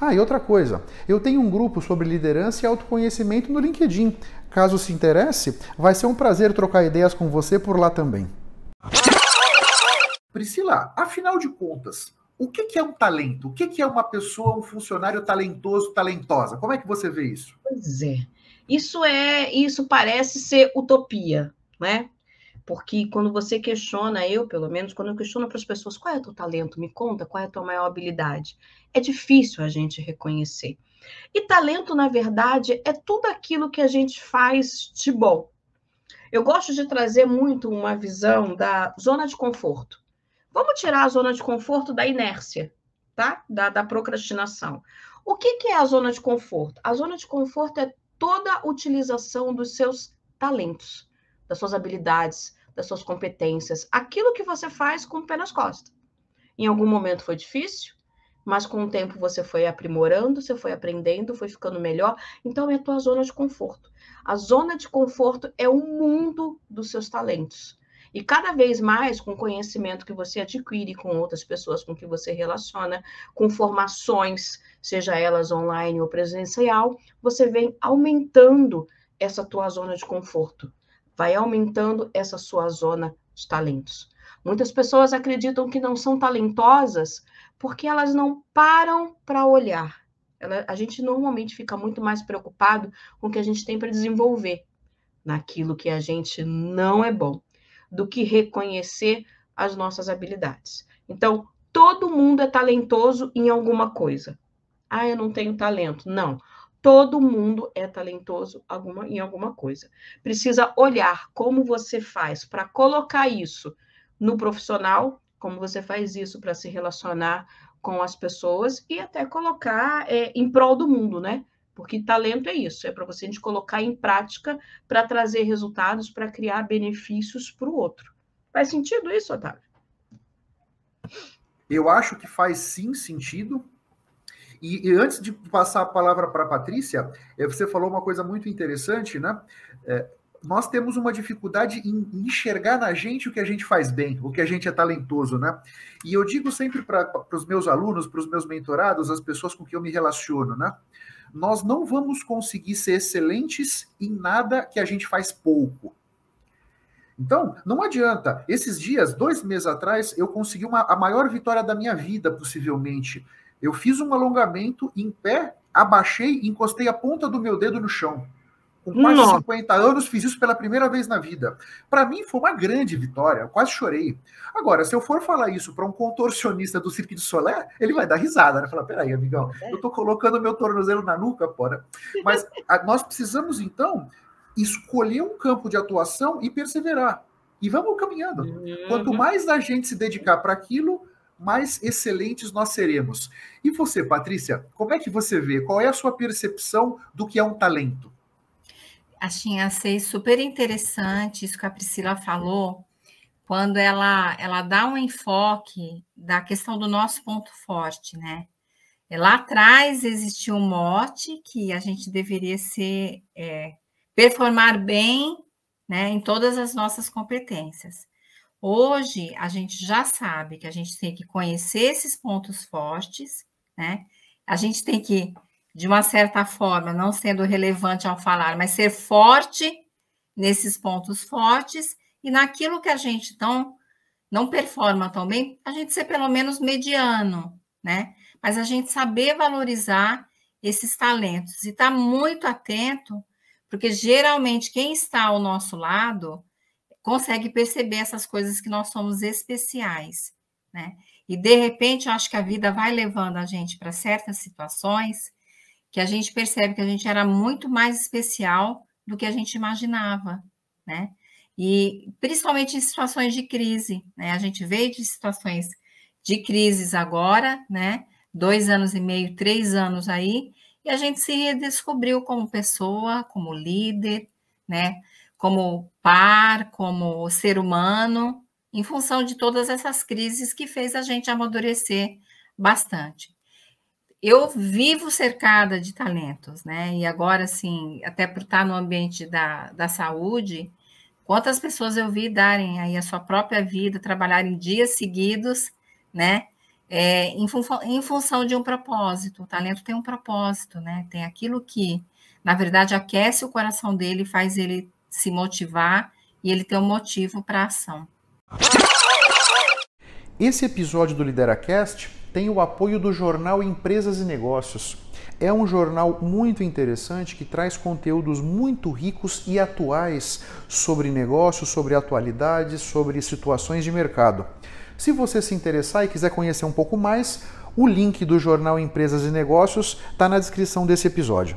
Ah, e outra coisa, eu tenho um grupo sobre liderança e autoconhecimento no LinkedIn. Caso se interesse, vai ser um prazer trocar ideias com você por lá também. Priscila, afinal de contas, o que é um talento? O que é uma pessoa, um funcionário talentoso, talentosa? Como é que você vê isso? Pois é. Isso é, isso parece ser utopia, né? Porque quando você questiona, eu pelo menos, quando eu questiono para as pessoas qual é o teu talento, me conta qual é a tua maior habilidade, é difícil a gente reconhecer. E talento, na verdade, é tudo aquilo que a gente faz de bom. Eu gosto de trazer muito uma visão da zona de conforto. Vamos tirar a zona de conforto da inércia, tá? Da, da procrastinação. O que, que é a zona de conforto? A zona de conforto é toda a utilização dos seus talentos, das suas habilidades, das suas competências, aquilo que você faz com o pé nas costas. Em algum momento foi difícil, mas com o tempo você foi aprimorando, você foi aprendendo, foi ficando melhor. Então é a tua zona de conforto. A zona de conforto é o mundo dos seus talentos. E cada vez mais, com o conhecimento que você adquire com outras pessoas com que você relaciona, com formações, seja elas online ou presencial, você vem aumentando essa tua zona de conforto vai aumentando essa sua zona de talentos. Muitas pessoas acreditam que não são talentosas porque elas não param para olhar. Ela, a gente normalmente fica muito mais preocupado com o que a gente tem para desenvolver naquilo que a gente não é bom, do que reconhecer as nossas habilidades. Então, todo mundo é talentoso em alguma coisa. Ah, eu não tenho talento. Não. Todo mundo é talentoso alguma, em alguma coisa. Precisa olhar como você faz para colocar isso no profissional, como você faz isso para se relacionar com as pessoas e até colocar é, em prol do mundo, né? Porque talento é isso, é para você a gente colocar em prática para trazer resultados, para criar benefícios para o outro. Faz sentido isso, Otávio? Eu acho que faz sim sentido, e, e antes de passar a palavra para a Patrícia, eh, você falou uma coisa muito interessante, né? É, nós temos uma dificuldade em enxergar na gente o que a gente faz bem, o que a gente é talentoso, né? E eu digo sempre para os meus alunos, para os meus mentorados, as pessoas com quem eu me relaciono, né? Nós não vamos conseguir ser excelentes em nada que a gente faz pouco. Então, não adianta. Esses dias, dois meses atrás, eu consegui uma, a maior vitória da minha vida, possivelmente. Eu fiz um alongamento em pé, abaixei e encostei a ponta do meu dedo no chão. Com quase Nossa. 50 anos, fiz isso pela primeira vez na vida. Para mim, foi uma grande vitória. Eu quase chorei. Agora, se eu for falar isso para um contorcionista do Cirque de Solé, ele vai dar risada, né? Falar: peraí, amigão, eu estou colocando meu tornozelo na nuca, porra. Mas a, nós precisamos, então, escolher um campo de atuação e perseverar. E vamos caminhando. Uhum. Quanto mais a gente se dedicar para aquilo, mais excelentes nós seremos. E você, Patrícia, como é que você vê? Qual é a sua percepção do que é um talento? Assim, achei super interessante isso que a Priscila falou, quando ela, ela dá um enfoque da questão do nosso ponto forte, né? Lá atrás existiu um mote que a gente deveria ser é, performar bem né, em todas as nossas competências. Hoje, a gente já sabe que a gente tem que conhecer esses pontos fortes, né? A gente tem que, de uma certa forma, não sendo relevante ao falar, mas ser forte nesses pontos fortes e naquilo que a gente não, não performa tão bem, a gente ser pelo menos mediano, né? Mas a gente saber valorizar esses talentos e estar tá muito atento, porque geralmente quem está ao nosso lado consegue perceber essas coisas que nós somos especiais, né? E de repente eu acho que a vida vai levando a gente para certas situações que a gente percebe que a gente era muito mais especial do que a gente imaginava, né? E principalmente em situações de crise, né? A gente veio de situações de crises agora, né? Dois anos e meio, três anos aí, e a gente se redescobriu como pessoa, como líder, né? Como par, como ser humano, em função de todas essas crises que fez a gente amadurecer bastante. Eu vivo cercada de talentos, né? E agora, assim, até por estar no ambiente da, da saúde, quantas pessoas eu vi darem aí a sua própria vida, trabalharem dias seguidos, né? É, em, fun em função de um propósito. O talento tem um propósito, né? Tem aquilo que, na verdade, aquece o coração dele, faz ele se motivar e ele ter um motivo para a ação. Esse episódio do LideraCast tem o apoio do jornal Empresas e Negócios. É um jornal muito interessante que traz conteúdos muito ricos e atuais sobre negócios, sobre atualidades, sobre situações de mercado. Se você se interessar e quiser conhecer um pouco mais, o link do jornal Empresas e Negócios está na descrição desse episódio.